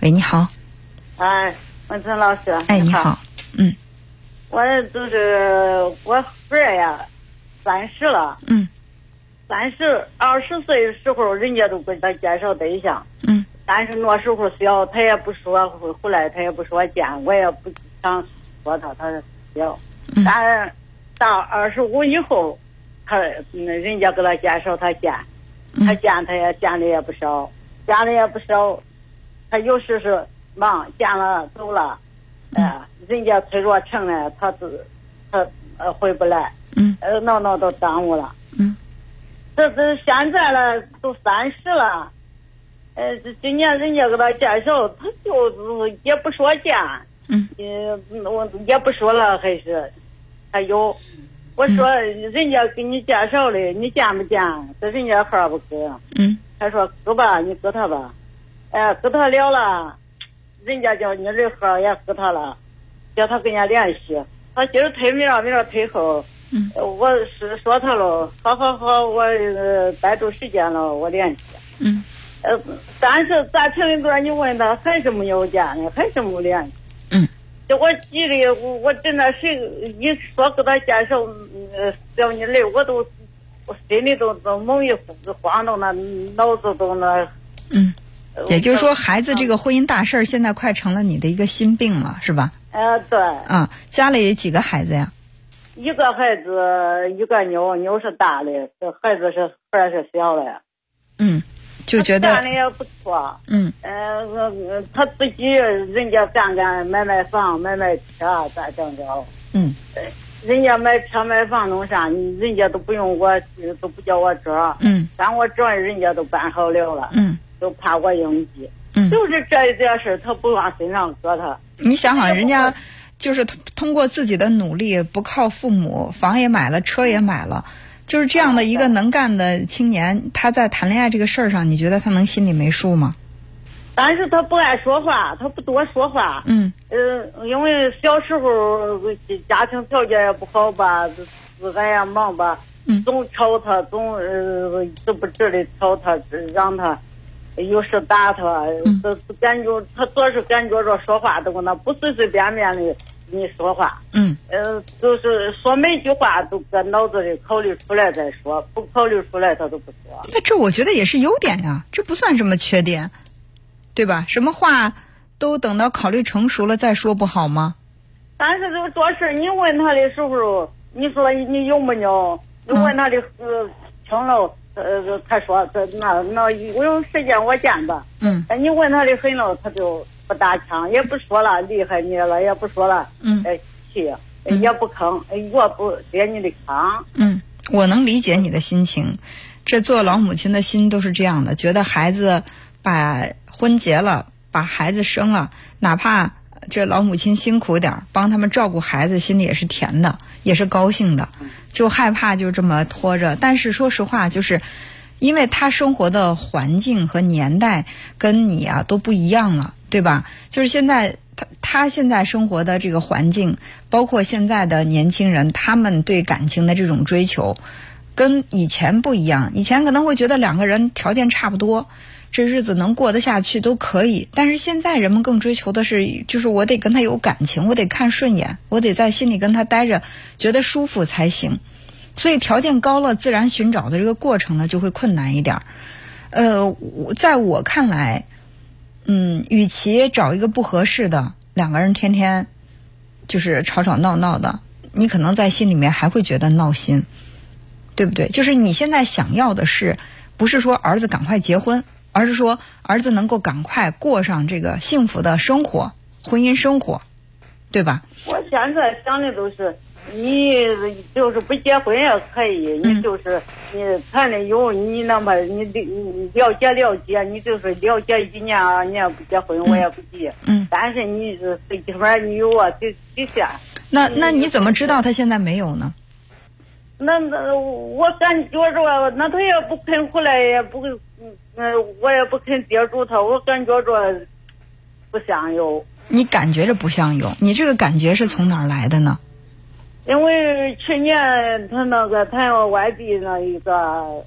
喂，你好。哎，文成老师。哎，你好。嗯。我就是我儿呀，三十了。嗯。三十二十岁的时候，人家都给他介绍对象。嗯。但是那时候小，他也不说回来，他也不说见，我也不想说他，他小。嗯。但到二十五以后，他那人家给他介绍他见，他见他也见的也不少，见的也不少。他有时是忙，见了走了，哎，人家催着成了，他都他呃回不来，嗯，呃闹闹都耽误了，嗯，这这现在了都三十了，呃，这今年人家给他介绍，他就也不说见，嗯，我也不说了，还是还有，我说人家给你介绍的，你见不见？这人家号不给，嗯，他说给吧，你给他吧。哎，给他聊了，人家叫你的号也给他了，叫他跟人家联系。他今儿推明儿，明儿推后。嗯。我是说他了，好好好，我待住时间了，我联系。嗯。呃，但是咱成一段，你问他还是没有见呢，还是没联系。嗯。这我急的，我我真的谁一说给他介绍，呃，叫你来，我都我心里都都猛一慌动，那脑子都那。嗯。也就是说，孩子这个婚姻大事儿，现在快成了你的一个心病了，是吧？呃，对。啊，家里几个孩子呀？一个孩子，一个妞，妞是大的，这孩子是孩是小的。嗯，就觉得干的也不错。嗯。呃，他自己人家干干买买房买买车，咋整着？嗯。人家买车买房弄啥，人家都不用我，都不叫我这。嗯。干我这，人家都办好了了。嗯。都怕我应急，嗯，就是这一点事他不往身上搁他。你想想，人家就是通通过自己的努力，不靠父母，房也买了，车也买了，就是这样的一个能干的青年，他在谈恋爱这个事儿上，你觉得他能心里没数吗？但是他不爱说话，他不多说话。嗯。呃，因为小时候家庭条件也不好吧，自个也忙吧，总吵他，总呃都不值的吵他，让他。有时打他，都感觉他总是感觉着说话都那不随随便便的跟你说话。嗯。呃，就是说每句话都搁脑子里考虑出来再说，不考虑出来他都不说。那这我觉得也是优点呀，这不算什么缺点，对吧？什么话都等到考虑成熟了再说，不好吗？但是这个做事，你问他的时候，你说你有没有？你问他的呃，听了。呃，他说这那那我有时间我见吧。嗯。那你问他的很了，他就不搭腔，也不说了，厉害你了，也不说了。嗯。哎，气，也不吭，我不接你的腔。嗯，我能理解你的心情。这做老母亲的心都是这样的，觉得孩子把婚结了，把孩子生了，哪怕这老母亲辛苦点儿，帮他们照顾孩子，心里也是甜的，也是高兴的。就害怕就这么拖着，但是说实话，就是因为他生活的环境和年代跟你啊都不一样了，对吧？就是现在他他现在生活的这个环境，包括现在的年轻人，他们对感情的这种追求跟以前不一样。以前可能会觉得两个人条件差不多，这日子能过得下去都可以，但是现在人们更追求的是，就是我得跟他有感情，我得看顺眼，我得在心里跟他待着，觉得舒服才行。所以条件高了，自然寻找的这个过程呢就会困难一点儿。呃，在我看来，嗯，与其找一个不合适的，两个人天天就是吵吵闹闹的，你可能在心里面还会觉得闹心，对不对？就是你现在想要的是，不是说儿子赶快结婚，而是说儿子能够赶快过上这个幸福的生活，婚姻生活，对吧？我现在想的都是。你就是不结婚也可以，你就是你谈的有你那么你你了解了解，你就是了解一年二年不结婚我也不急。嗯。但是你是最起码你有啊底底线。那那你怎么知道他现在没有呢？那那我感觉着，那他也不肯回来，也不嗯，我也不肯接住他，我感觉着不像有。你感觉着不像有，你这个感觉是从哪儿来的呢？因为去年他那个他要外地那一个，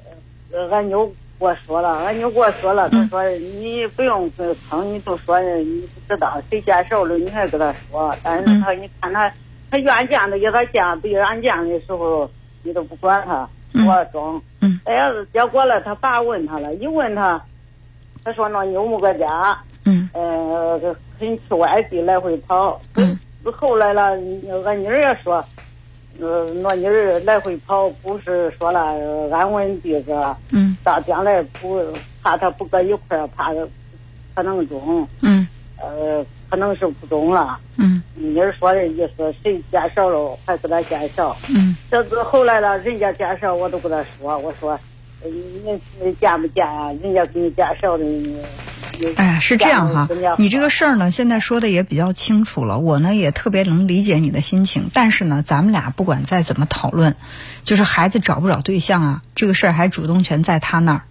俺妞我说了，俺妞给我说了，他说你不用坑，你就说你不知道谁介绍的，你还跟他说。但是他你看他，他愿见的给他见，不愿见的时候你都不管他，我装。哎呀，结果了，他爸问他了，一问他，他说那妞没个家，嗯，呃，肯去外地来回跑。嗯，后来了，俺妮儿也说。呃，那妮儿来回跑，不是说了安稳地个，嗯，到将来不怕他不搁一块儿，怕可能中，嗯，呃，可能是不中了，嗯，妮儿说的意思，谁介绍了还给他介绍，嗯，这是后来了，人家介绍我都跟他说，我说，你你见不见啊？人家给你介绍的。哎，是这样哈，你这个事儿呢，现在说的也比较清楚了。我呢也特别能理解你的心情，但是呢，咱们俩不管再怎么讨论，就是孩子找不找对象啊，这个事儿还主动权在他那儿。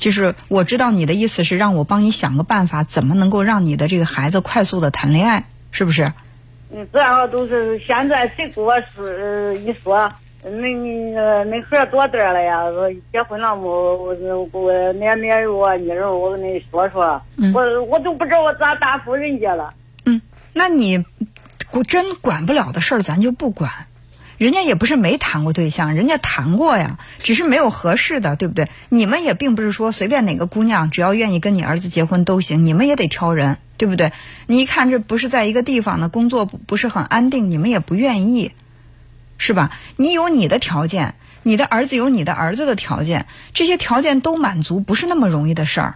就是我知道你的意思是让我帮你想个办法，怎么能够让你的这个孩子快速的谈恋爱，是不是？嗯，这样都是现在谁跟我说一说。恁你，恁孩多大了呀？结婚了没？我我奶奶我妮儿，我跟你说说。我我都不知道我咋答复人家了。嗯，那你真管不了的事儿，咱就不管。人家也不是没谈过对象，人家谈过呀，只是没有合适的，对不对？你们也并不是说随便哪个姑娘只要愿意跟你儿子结婚都行，你们也得挑人，对不对？你一看这不是在一个地方呢，工作不是很安定，你们也不愿意。是吧？你有你的条件，你的儿子有你的儿子的条件，这些条件都满足，不是那么容易的事儿。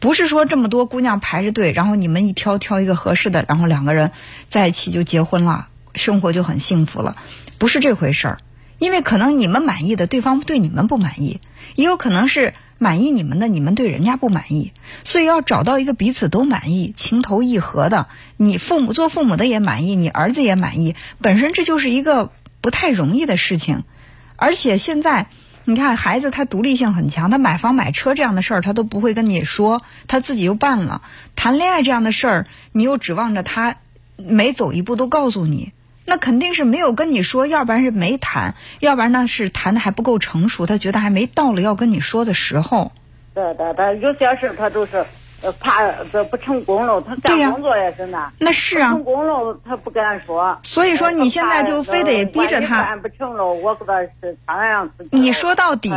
不是说这么多姑娘排着队，然后你们一挑挑一个合适的，然后两个人在一起就结婚了，生活就很幸福了，不是这回事儿。因为可能你们满意的，对方对你们不满意；也有可能是满意你们的，你们对人家不满意。所以要找到一个彼此都满意、情投意合的，你父母做父母的也满意，你儿子也满意，本身这就是一个。不太容易的事情，而且现在你看孩子他独立性很强，他买房买车这样的事儿他都不会跟你说，他自己又办了。谈恋爱这样的事儿，你又指望着他每走一步都告诉你，那肯定是没有跟你说，要不然是没谈，要不然呢是谈的还不够成熟，他觉得还没到了要跟你说的时候。对对对，有些事他都是。怕这不成功了，他干工作也是那。那是啊。成功了，他不敢说。所以说你现在就非得逼着他。干不成了，我给他是。你说到底，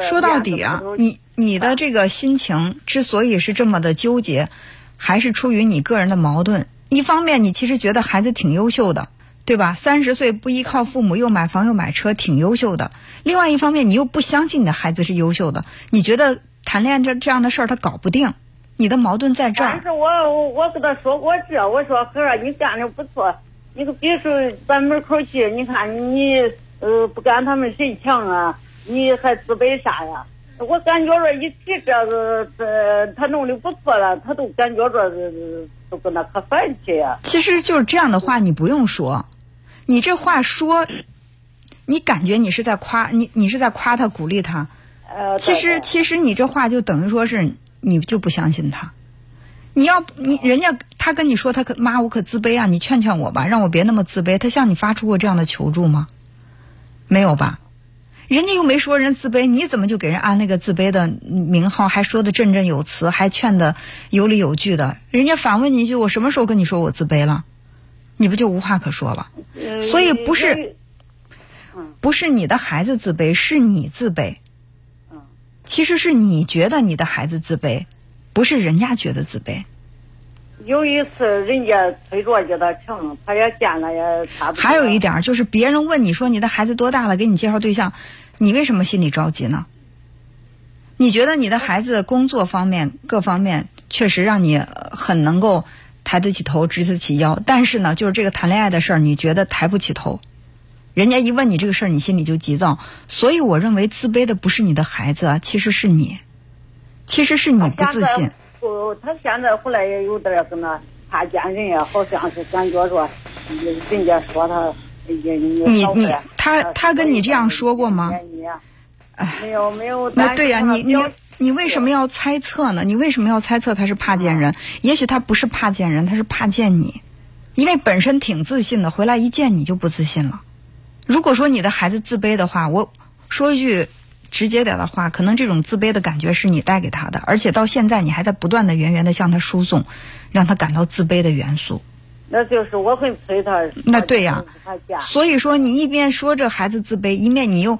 说到底啊，你你的这个心情之所以是这么的纠结，还是出于你个人的矛盾。一方面，你其实觉得孩子挺优秀的，对吧？三十岁不依靠父母，又买房又买车，挺优秀的。另外一方面，你又不相信你的孩子是优秀的，你觉得谈恋爱这这样的事儿他搞不定。你的矛盾在这儿。但是我我跟他说过这，我说孩儿，你干的不错，你可别说咱门口去，你看你呃不干他们谁强啊？你还自卑啥呀？我感觉着一提这个，这他弄的不错了，他都感觉着都跟他可烦气呀。其实就是这样的话，你不用说，你这话说，你感觉你是在夸你，你是在夸他，鼓励他。呃，其实其实你这话就等于说是。你就不相信他？你要你人家他跟你说他可妈我可自卑啊！你劝劝我吧，让我别那么自卑。他向你发出过这样的求助吗？没有吧？人家又没说人自卑，你怎么就给人安了个自卑的名号？还说的振振有词，还劝的有理有据的。人家反问你一句：我什么时候跟你说我自卑了？你不就无话可说了？所以不是，不是你的孩子自卑，是你自卑。其实是你觉得你的孩子自卑，不是人家觉得自卑。有一次人家推着叫他成，他也见了也差不多。还有一点就是，别人问你说你的孩子多大了，给你介绍对象，你为什么心里着急呢？你觉得你的孩子工作方面各方面确实让你很能够抬得起头、直得起腰，但是呢，就是这个谈恋爱的事儿，你觉得抬不起头。人家一问你这个事儿，你心里就急躁，所以我认为自卑的不是你的孩子啊，其实是你，其实是你不自信。不，他现在后来也有点跟那怕见人呀，好像是感觉说，人家说他，你你他他跟你这样说过吗？哎，没有没有。那对呀，你你你为什么要猜测呢？你为什么要猜测他是怕见人？也许他不是怕见人，他是怕见你，因为本身挺自信的，回来一见你就不自信了。如果说你的孩子自卑的话，我说一句直接点的话，可能这种自卑的感觉是你带给他的，而且到现在你还在不断的源源的向他输送，让他感到自卑的元素。那就是我会陪他。那对呀。所以说，你一边说着孩子自卑，一面你又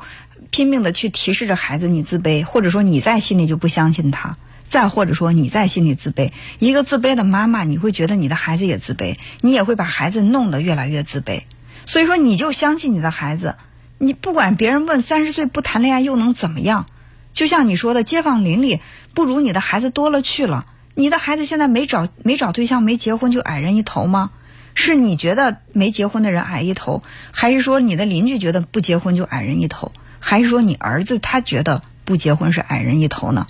拼命的去提示着孩子你自卑，或者说你在心里就不相信他，再或者说你在心里自卑。一个自卑的妈妈，你会觉得你的孩子也自卑，你也会把孩子弄得越来越自卑。所以说，你就相信你的孩子，你不管别人问三十岁不谈恋爱又能怎么样？就像你说的，街坊邻里不如你的孩子多了去了。你的孩子现在没找没找对象没结婚就矮人一头吗？是你觉得没结婚的人矮一头，还是说你的邻居觉得不结婚就矮人一头，还是说你儿子他觉得不结婚是矮人一头呢？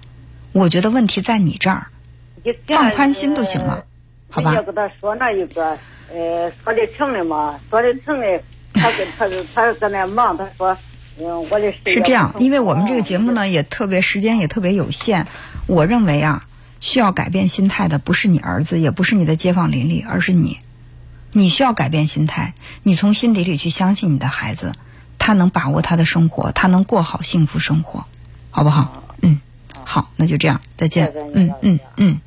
我觉得问题在你这儿，放宽心就行了，好吧？要跟他说那一个，呃，说的成的嘛，说的成的，他跟他他搁那忙，他说，嗯，我的是这样，因为我们这个节目呢也特别时间也特别有限，我认为啊。需要改变心态的不是你儿子，也不是你的街坊邻里，而是你。你需要改变心态，你从心底里去相信你的孩子，他能把握他的生活，他能过好幸福生活，好不好？嗯，好，那就这样，再见。嗯嗯嗯。